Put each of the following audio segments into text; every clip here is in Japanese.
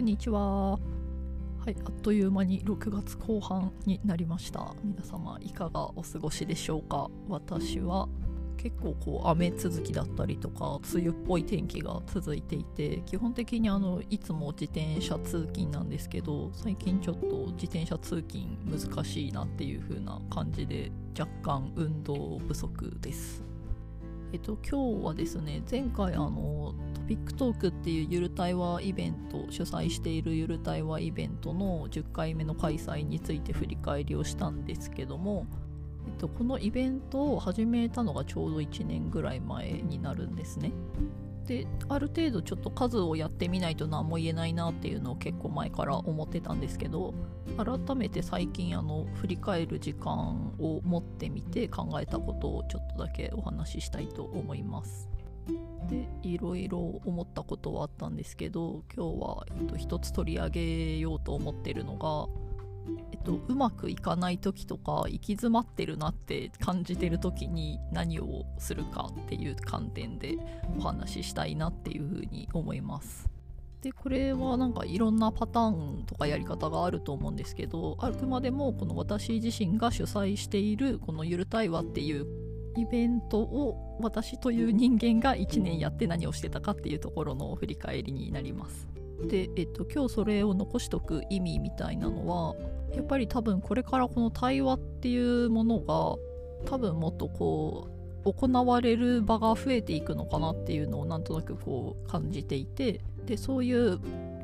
こんにちは。はい、あっという間に6月後半になりました。皆様いかがお過ごしでしょうか？私は結構こう雨続きだったりとか梅雨っぽい天気が続いていて基本的にあのいつも自転車通勤なんですけど最近ちょっと自転車通勤難しいなっていう風な感じで若干運動不足です。えっと、今日はですね前回あのトピックトークっていうゆる対話イベント主催しているゆる対話イベントの10回目の開催について振り返りをしたんですけども、えっと、このイベントを始めたのがちょうど1年ぐらい前になるんですね。である程度ちょっと数をやってみないと何も言えないなっていうのを結構前から思ってたんですけど改めて最近あの振り返る時間を持ってみて考えたことをちょっとだけお話ししたいと思います。でいろいろ思ったことはあったんですけど今日は、えっと、一つ取り上げようと思ってるのがえっと、うまくいかない時とか行き詰まってるなって感じてる時に何をするかっていう観点でお話ししたいなっていうふうに思います。でこれはなんかいろんなパターンとかやり方があると思うんですけどあくまでもこの私自身が主催しているこの「ゆる対話」っていうイベントを私という人間が1年やって何をしてたかっていうところの振り返りになります。で、えっと、今日それを残しとく意味みたいなのはやっぱり多分これからこの対話っていうものが多分もっとこう行われる場が増えていくのかなっていうのをなんとなくこう感じていてでそういう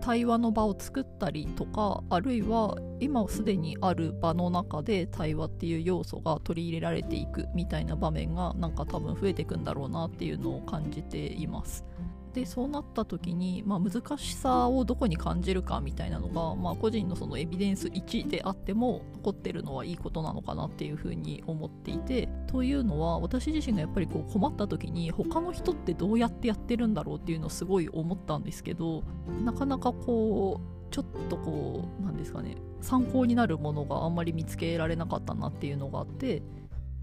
対話の場を作ったりとかあるいは今すでにある場の中で対話っていう要素が取り入れられていくみたいな場面がなんか多分増えていくんだろうなっていうのを感じています。でそうなった時に、まあ、難しさをどこに感じるかみたいなのが、まあ、個人のそのエビデンス1であっても残ってるのはいいことなのかなっていうふうに思っていてというのは私自身がやっぱりこう困った時に他の人ってどうやってやってるんだろうっていうのをすごい思ったんですけどなかなかこうちょっとこうなんですかね参考になるものがあんまり見つけられなかったなっていうのがあって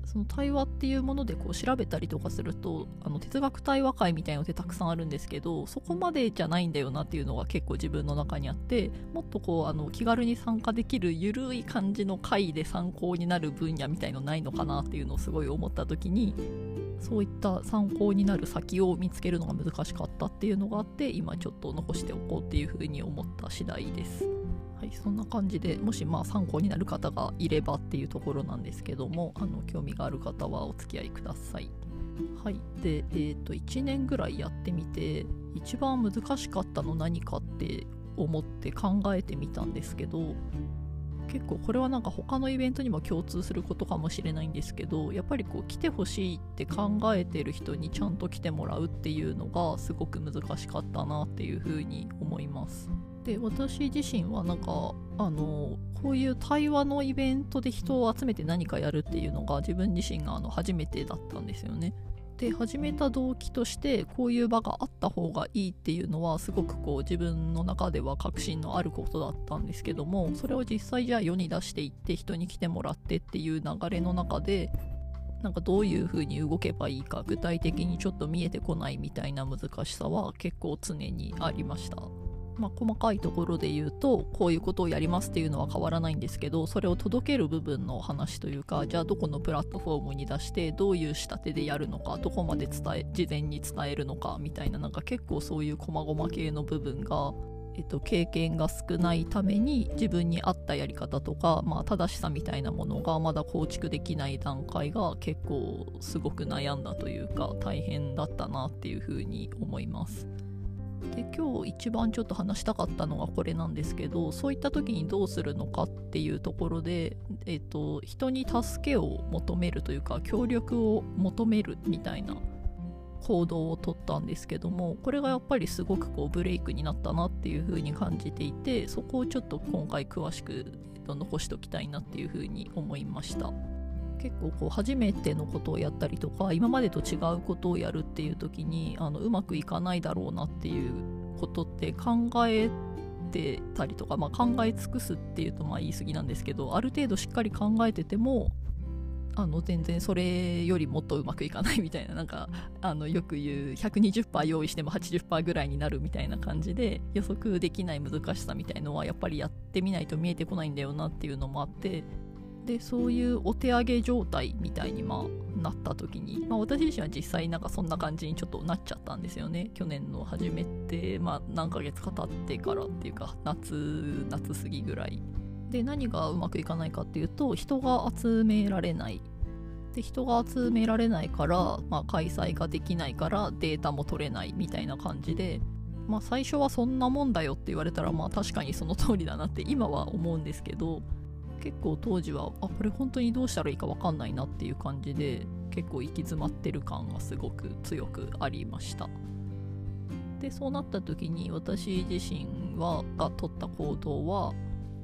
その対話っていうものでこう調べたりとかするとあの哲学対話会みたいのってたくさんあるんですけどそこまでじゃないんだよなっていうのが結構自分の中にあってもっとこうあの気軽に参加できるゆるい感じの会で参考になる分野みたいのないのかなっていうのをすごい思った時にそういった参考になる先を見つけるのが難しかったっていうのがあって今ちょっと残しておこうっていうふうに思った次第です。はい、そんな感じでもしまあ参考になる方がいればっていうところなんですけどもあの興味がある方はお付き合いください。はい、で、えー、と1年ぐらいやってみて一番難しかったの何かって思って考えてみたんですけど結構これはなんか他のイベントにも共通することかもしれないんですけどやっぱりこう来てほしいって考えてる人にちゃんと来てもらうっていうのがすごく難しかったなっていうふうに思います。で私自身はなんかあのこういう対話のイベントで人を集めて何かやるっていうのが自分自身があの初めてだったんですよね。で始めた動機としてこういう場があった方がいいっていうのはすごくこう自分の中では確信のあることだったんですけどもそれを実際じゃあ世に出していって人に来てもらってっていう流れの中でなんかどういう風に動けばいいか具体的にちょっと見えてこないみたいな難しさは結構常にありました。まあ、細かいところで言うとこういうことをやりますっていうのは変わらないんですけどそれを届ける部分の話というかじゃあどこのプラットフォームに出してどういう仕立てでやるのかどこまで伝え事前に伝えるのかみたいななんか結構そういう細々系の部分がえっと、経験が少ないために自分に合ったやり方とか、まあ、正しさみたいなものがまだ構築できない段階が結構すごく悩んだというか大変だったなっていうふうに思います。で今日一番ちょっと話したかったのがこれなんですけどそういった時にどうするのかっていうところで、えーと、人に助けを求めるというか協力を求めるみたいな行動をとったんですけどもこれがやっぱりすごくこうブレイクになったなっていう風に感じていてそこをちょっと今回詳しく、えー、と残しておきたいなっていう風に思いました。結構こう初めてのことをやったりとか今までと違うことをやるっていう時にあのうまくいかないだろうなっていうことって考えてたりとか、まあ、考え尽くすっていうとまあ言い過ぎなんですけどある程度しっかり考えててもあの全然それよりもっとうまくいかないみたいななんかあのよく言う120%用意しても80%ぐらいになるみたいな感じで予測できない難しさみたいのはやっぱりやってみないと見えてこないんだよなっていうのもあってでそういうお手上げ状態みたいにまあなった時に、まあ、私自身は実際なんかそんな感じにちょっとなっちゃったんですよね。去年の初めて、まあ、何ヶ月か経ってからっていうか夏夏過ぎぐらい。で何がうまくいかないかっていうと人が集められない。で人が集められないから、まあ、開催ができないからデータも取れないみたいな感じでまあ最初はそんなもんだよって言われたらまあ確かにその通りだなって今は思うんですけど結構当時はあこれ本当にどうしたらいいか分かんないなっていう感じで結構行き詰まってる感がすごく強くありました。でそうなった時に私自身はが取った行動は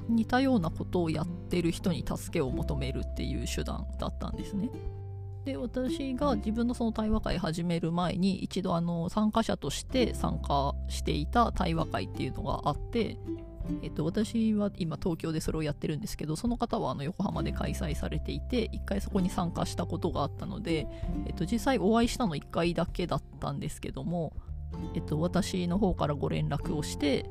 似たようなことをやってる人に助けを求めるっていう手段だったんですね。で私が自分のその対話会始める前に一度あの参加者として参加していた対話会っていうのがあってえっと、私は今東京でそれをやってるんですけどその方はあの横浜で開催されていて1回そこに参加したことがあったので、えっと、実際お会いしたの1回だけだったんですけども、えっと、私の方からご連絡をして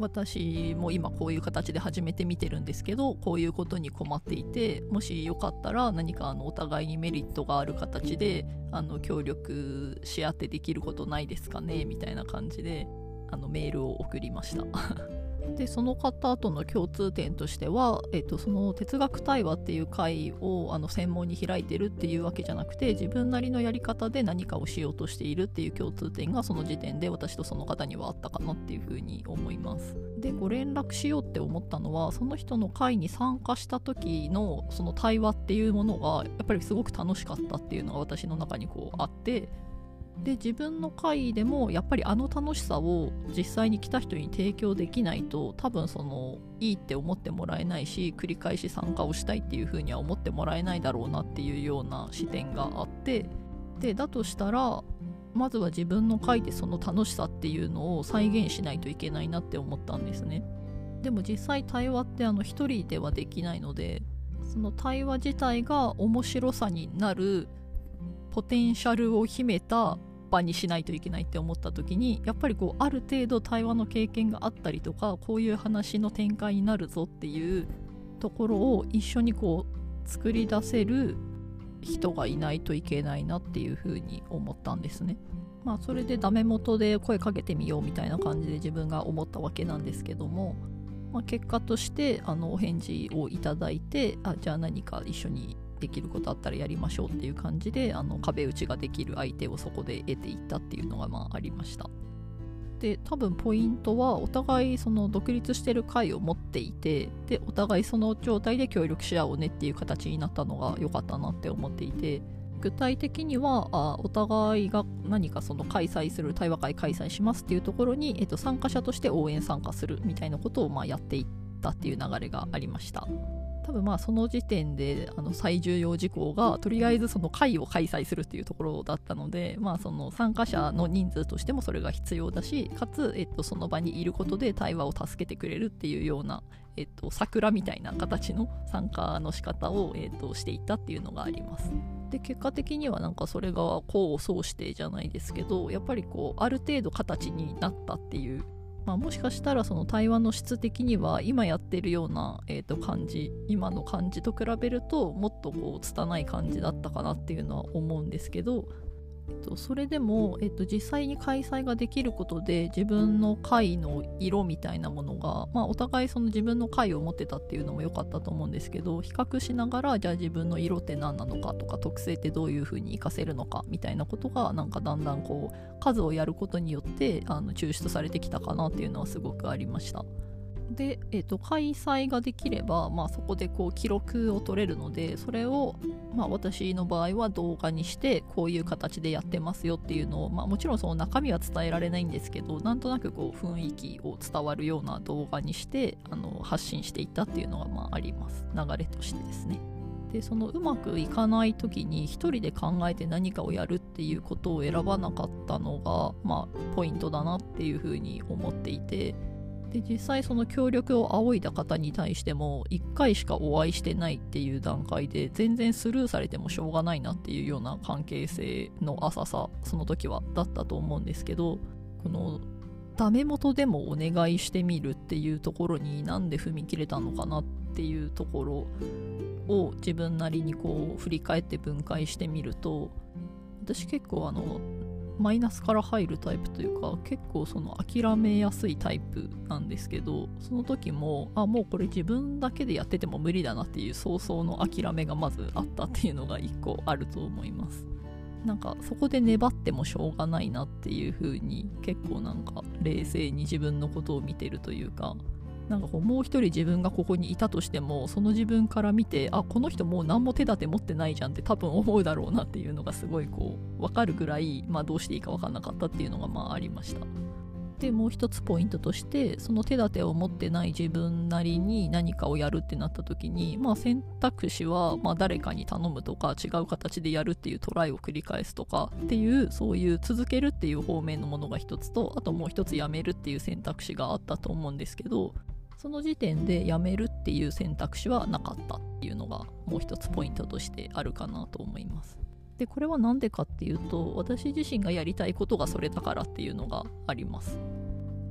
私も今こういう形で始めてみてるんですけどこういうことに困っていてもしよかったら何かあのお互いにメリットがある形であの協力し合ってできることないですかねみたいな感じであのメールを送りました。でその方との共通点としては、えっと、その哲学対話っていう会をあの専門に開いてるっていうわけじゃなくて自分なりのやり方で何かをしようとしているっていう共通点がその時点で私とその方にはあったかなっていうふうに思います。でご連絡しようって思ったのはその人の会に参加した時のその対話っていうものがやっぱりすごく楽しかったっていうのが私の中にこうあってで自分の回でもやっぱりあの楽しさを実際に来た人に提供できないと多分そのいいって思ってもらえないし繰り返し参加をしたいっていうふうには思ってもらえないだろうなっていうような視点があってでだとしたらまずは自分の回でその楽しさっていうのを再現しないといけないなって思ったんですね。でも実際対話ってあの一人ではできないのでその対話自体が面白さになるポテンシャルを秘めた場にしないといけないって思った時にやっぱりこうある程度対話の経験があったりとかこういう話の展開になるぞっていうところを一緒にこう作り出せる人がいないといけないなっていうふうに思ったんですね。まあそれでダメ元で声かけてみようみたいな感じで自分が思ったわけなんですけども、まあ、結果としてあのお返事をいただいてあじゃあ何か一緒にできることあったらやりましょうっていう感じであの壁打ちができる相手をそこで得ていったっていうのがまあありましたで多分ポイントはお互いその独立してる会を持っていてでお互いその状態で協力し合おうねっていう形になったのが良かったなって思っていて具体的にはあお互いが何かその開催する対話会開催しますっていうところに、えっと、参加者として応援参加するみたいなことをまあやっていったっていう流れがありました。多分まあその時点であの最重要事項がとりあえずその会を開催するっていうところだったので、まあ、その参加者の人数としてもそれが必要だしかつ、えっと、その場にいることで対話を助けてくれるっていうような、えっと、桜みたいな形の参加の仕方を、えっと、していったっていうのがあります。で結果的にはなんかそれが功を奏してじゃないですけどやっぱりこうある程度形になったっていうまあ、もしかしたらその対話の質的には今やってるような、えー、と感じ今の感じと比べるともっとこう拙い感じだったかなっていうのは思うんですけど、それでも、えっと、実際に開催ができることで自分の回の色みたいなものが、まあ、お互いその自分の回を持ってたっていうのも良かったと思うんですけど比較しながらじゃあ自分の色って何なのかとか特性ってどういう風に活かせるのかみたいなことがなんかだんだんこう数をやることによってあの抽出されてきたかなっていうのはすごくありました。で、えーと、開催ができれば、まあ、そこでこう記録を取れるのでそれを、まあ、私の場合は動画にしてこういう形でやってますよっていうのを、まあ、もちろんその中身は伝えられないんですけどなんとなくこう雰囲気を伝わるような動画にしてあの発信していったっていうのがまああります流れとしてですね。でそのうまくいかない時に一人で考えて何かをやるっていうことを選ばなかったのが、まあ、ポイントだなっていうふうに思っていてで実際その協力を仰いだ方に対しても1回しかお会いしてないっていう段階で全然スルーされてもしょうがないなっていうような関係性の浅さその時はだったと思うんですけどこのダメ元でもお願いしてみるっていうところになんで踏み切れたのかなっていうところを自分なりにこう振り返って分解してみると私結構あのマイナスから入るタイプというか結構その諦めやすいタイプなんですけどその時もあもうこれ自分だけでやってても無理だなっていう早々の諦めがまずあったっていうのが1個あると思います。なんかそこで粘ってもしょうがないなっていう風に結構なんか冷静に自分のことを見てるというかなんかこうもう一人自分がここにいたとしてもその自分から見てあこの人もう何も手立て持ってないじゃんって多分思うだろうなっていうのがすごいこう分かるぐらい、まあ、どうしていいか分かんなかったっていうのがまあありました。でもう一つポイントとしてその手立てを持ってない自分なりに何かをやるってなった時に、まあ、選択肢はま誰かに頼むとか違う形でやるっていうトライを繰り返すとかっていうそういう続けるっていう方面のものが一つとあともう一つやめるっていう選択肢があったと思うんですけどその時点でやめるっていう選択肢はなかったっていうのがもう一つポイントとしてあるかなと思います。でこれは何でかっていうと私自身がやりたいことがそれだからっていうのがあります。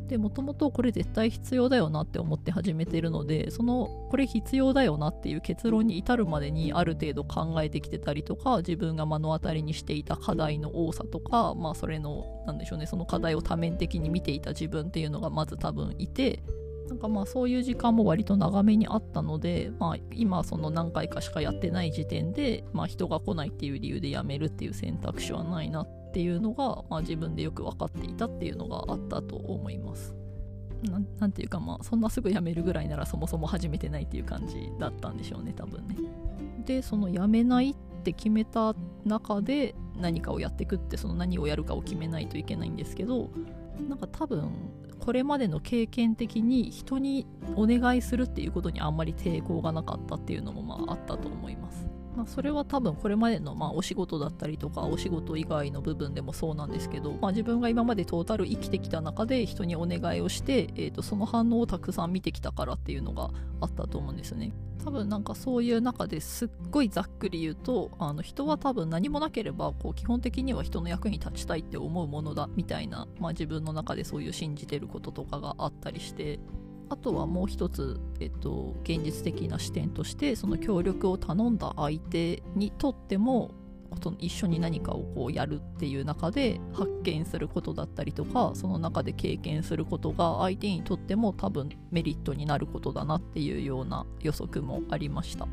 でもともとこれ絶対必要だよなって思って始めてるのでそのこれ必要だよなっていう結論に至るまでにある程度考えてきてたりとか自分が目の当たりにしていた課題の多さとかまあそれの何でしょうねその課題を多面的に見ていた自分っていうのがまず多分いてなんかまあそういう時間も割と長めにあったので、まあ、今その何回かしかやってない時点で、まあ、人が来ないっていう理由で辞めるっていう選択肢はないなっていうのが、まあ、自分でよく分かっていたっていうのがあったと思います。なんていうかまあそんなすぐ辞めるぐらいならそもそも始めてないっていう感じだったんでしょうね多分ね。でその辞めないって決めた中で何かをやっていくってその何をやるかを決めないといけないんですけどなんか多分これまでの経験的に人にお願いするっていうことにあんまり抵抗がなかったっていうのもまああったと思います。まあ、それは多分これまでのまあお仕事だったりとかお仕事以外の部分でもそうなんですけど、まあ、自分が今までトータル生きてきた中で人にお願いをして、えー、とその反応をたくさん見てきたからっていうのがあったと思うんですね。多分なんかそういう中ですっごいざっくり言うとあの人は多分何もなければこう基本的には人の役に立ちたいって思うものだみたいな、まあ、自分の中でそういう信じてることとかがあったりしてあとはもう一つ、えっと、現実的な視点としてその協力を頼んだ相手にとっても一緒に何かをこうやるっていう中で発見することだったりとかその中で経験することが相手にとっても多分メリットになることだなっていうような予測もありました。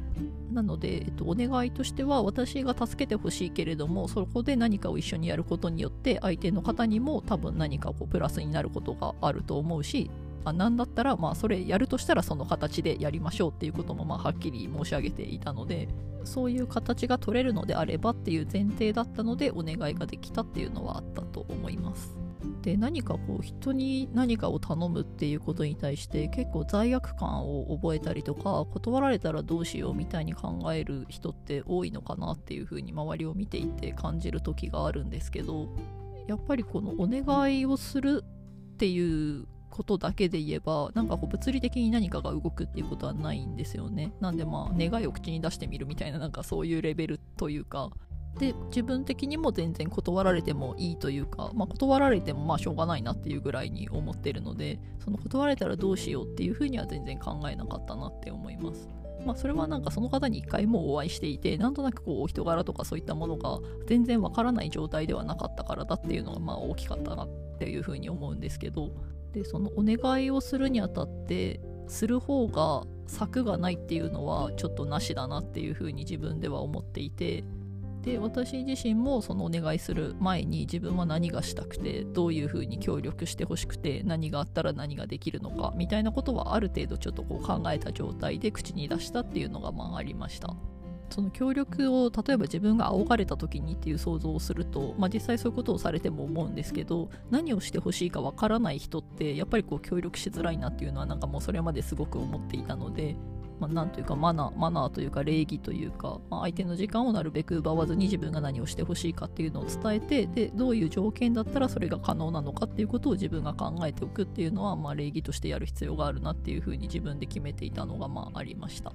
なので、えっと、お願いとしては私が助けてほしいけれどもそこで何かを一緒にやることによって相手の方にも多分何かこうプラスになることがあると思うしあ何だったらまあそれやるとしたらその形でやりましょうっていうこともまあはっきり申し上げていたのでそういう形が取れるのであればっていう前提だったのでお願いができたっていうのはあったと思います。で何かこう人に何かを頼むっていうことに対して結構罪悪感を覚えたりとか断られたらどうしようみたいに考える人って多いのかなっていうふうに周りを見ていて感じる時があるんですけどやっぱりこのお願いをするっていうことだけで言えばなんかこう物理的に何かが動くっていうことはないんですよね。なんでまあ願いを口に出してみるみたいななんかそういうレベルというか。で自分的にも全然断られてもいいというか、まあ、断られてもまあしょうがないなっていうぐらいに思ってるのでその断られたらどうしようっていうふうには全然考えなかったなって思います。まあ、それはなんかその方に一回もお会いしていてなんとなくこうお人柄とかそういったものが全然わからない状態ではなかったからだっていうのがまあ大きかったなっていうふうに思うんですけどでそのお願いをするにあたってする方が策がないっていうのはちょっとなしだなっていうふうに自分では思っていてで私自身もそのお願いする前に自分は何がしたくてどういうふうに協力してほしくて何があったら何ができるのかみたいなことはある程度ちょっとこう考えた状態で口に出したっていうのがまあありました。その協力を例えば自分が仰がれた時にっていう想像をすると、まあ、実際そういうことをされても思うんですけど何をしてほしいかわからない人ってやっぱりこう協力しづらいなっていうのはなんかもうそれまですごく思っていたのでまあ、なんというかマナーマナーというか礼儀というか、まあ、相手の時間をなるべく奪わずに自分が何をしてほしいかっていうのを伝えてでどういう条件だったらそれが可能なのかっていうことを自分が考えておくっていうのは、まあ、礼儀としてやる必要があるなっていうふうに自分で決めていたのがまあありました。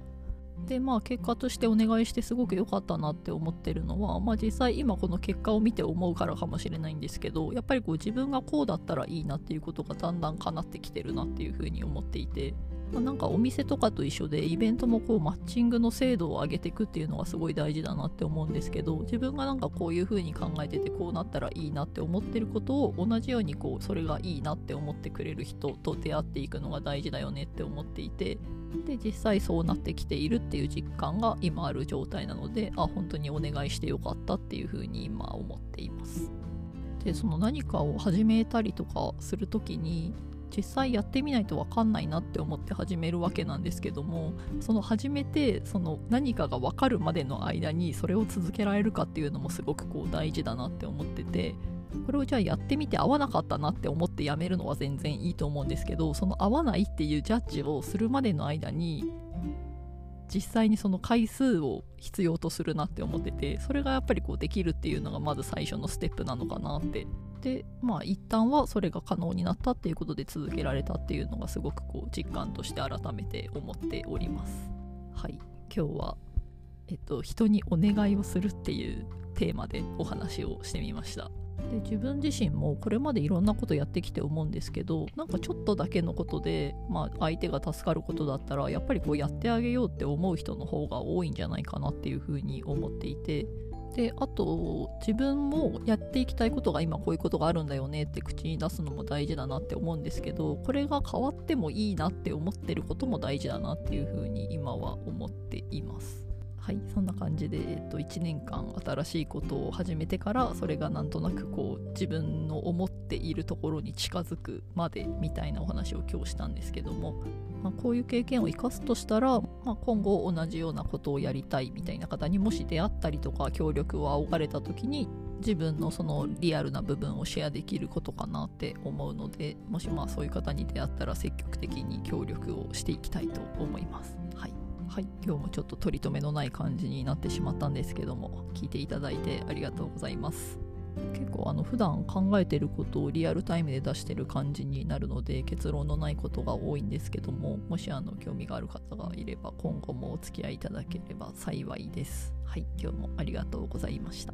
でまあ結果としてお願いしてすごく良かったなって思ってるのは、まあ、実際今この結果を見て思うからかもしれないんですけどやっぱりこう自分がこうだったらいいなっていうことがだんだん叶ってきてるなっていうふうに思っていて、なんかお店とかと一緒でイベントもこうマッチングの精度を上げていくっていうのがすごい大事だなって思うんですけど自分がなんかこういう風に考えててこうなったらいいなって思ってることを同じようにこうそれがいいなって思ってくれる人と出会っていくのが大事だよねって思っていてで実際そうなってきているっていう実感が今ある状態なのであ本当にお願いしてよかったっていう風に今思っています。でその何かを始めたりとかする時に実際やってみないと分かんないなって思って始めるわけなんですけどもその始めてその何かが分かるまでの間にそれを続けられるかっていうのもすごくこう大事だなって思っててこれをじゃあやってみて合わなかったなって思ってやめるのは全然いいと思うんですけどその合わないっていうジャッジをするまでの間に実際にその回数を必要とするなって思っててそれがやっぱりこうできるっていうのがまず最初のステップなのかなって。でまあ一旦はそれが可能になったっていうことで続けられたっていうのがすごくこう実感として改めて思っております。はい。今日はえっと人にお願いをするっていうテーマでお話をしてみました。で自分自身もこれまでいろんなことやってきて思うんですけどなんかちょっとだけのことで、まあ、相手が助かることだったらやっぱりこうやってあげようって思う人の方が多いんじゃないかなっていうふうに思っていてであと自分もやっていきたいことが今こういうことがあるんだよねって口に出すのも大事だなって思うんですけどこれが変わってもいいなって思ってることも大事だなっていうふうに今は思っています。はいそんな感じで、えっと、1年間新しいことを始めてからそれがなんとなくこう自分の思っているところに近づくまでみたいなお話を今日したんですけども、まあ、こういう経験を生かすとしたら、まあ、今後同じようなことをやりたいみたいな方にもし出会ったりとか協力を仰がれた時に自分のそのリアルな部分をシェアできることかなって思うのでもしまあそういう方に出会ったら積極的に協力をしていきたいと思います。はい今日もちょっと取り留めのない感じになってしまったんですけども聞いていただいてありがとうございます。結構あの普段考えてることをリアルタイムで出してる感じになるので結論のないことが多いんですけどももしあの興味がある方がいれば今後もお付き合いいただければ幸いです。はい今日もありがとうございました。